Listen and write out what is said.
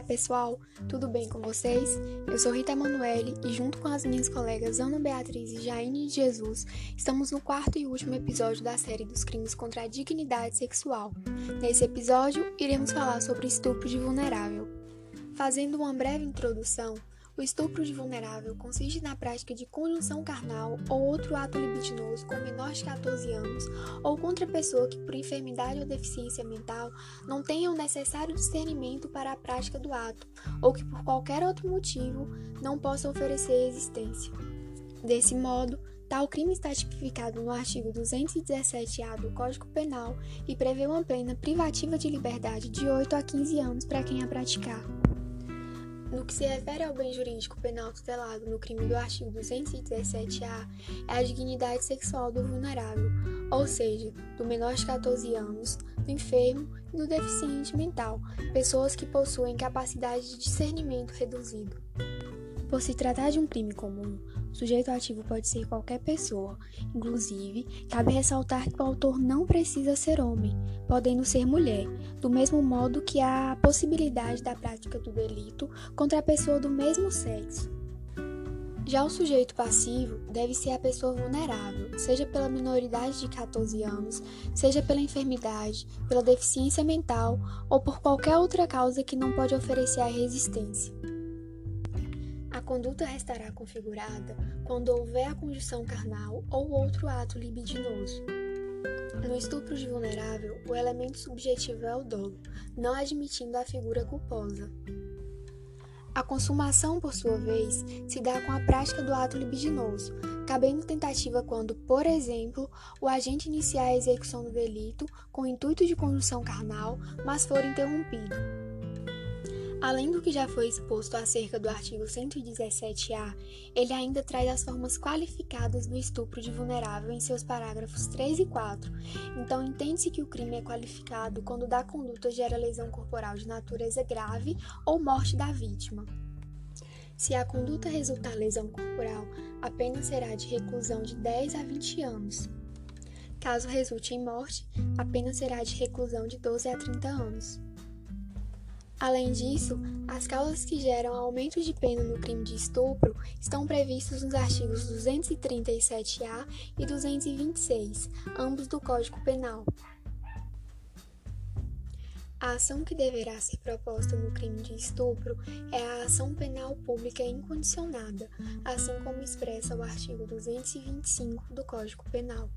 pessoal, tudo bem com vocês? Eu sou Rita Emanuele e junto com as minhas colegas Ana Beatriz e Jaine de Jesus, estamos no quarto e último episódio da série dos crimes contra a dignidade sexual. Nesse episódio, iremos falar sobre estupro de vulnerável. Fazendo uma breve introdução, o estupro de vulnerável consiste na prática de conjunção carnal ou outro ato libidinoso com menor de 14 anos ou contra pessoa que, por enfermidade ou deficiência mental, não tenha o necessário discernimento para a prática do ato ou que, por qualquer outro motivo, não possa oferecer existência. Desse modo, Tal crime está tipificado no artigo 217-A do Código Penal e prevê uma pena privativa de liberdade de 8 a 15 anos para quem a praticar. No que se refere ao bem jurídico penal tutelado no crime do artigo 217-A, é a dignidade sexual do vulnerável, ou seja, do menor de 14 anos, do enfermo e do deficiente mental, pessoas que possuem capacidade de discernimento reduzido. Por se tratar de um crime comum, o sujeito ativo pode ser qualquer pessoa. Inclusive, cabe ressaltar que o autor não precisa ser homem, podendo ser mulher, do mesmo modo que há a possibilidade da prática do delito contra a pessoa do mesmo sexo. Já o sujeito passivo deve ser a pessoa vulnerável, seja pela minoridade de 14 anos, seja pela enfermidade, pela deficiência mental ou por qualquer outra causa que não pode oferecer a resistência. Conduta restará configurada quando houver a conjunção carnal ou outro ato libidinoso. No estupro de vulnerável, o elemento subjetivo é o dolo, não admitindo a figura culposa. A consumação, por sua vez, se dá com a prática do ato libidinoso, cabendo tentativa quando, por exemplo, o agente iniciar a execução do delito com intuito de conjunção carnal, mas for interrompido. Além do que já foi exposto acerca do artigo 117-A, ele ainda traz as formas qualificadas do estupro de vulnerável em seus parágrafos 3 e 4. Então, entende-se que o crime é qualificado quando da conduta gera lesão corporal de natureza grave ou morte da vítima. Se a conduta resultar lesão corporal, a pena será de reclusão de 10 a 20 anos. Caso resulte em morte, a pena será de reclusão de 12 a 30 anos. Além disso, as causas que geram aumento de pena no crime de estupro estão previstas nos artigos 237-A e 226, ambos do Código Penal. A ação que deverá ser proposta no crime de estupro é a ação penal pública incondicionada, assim como expressa o artigo 225 do Código Penal.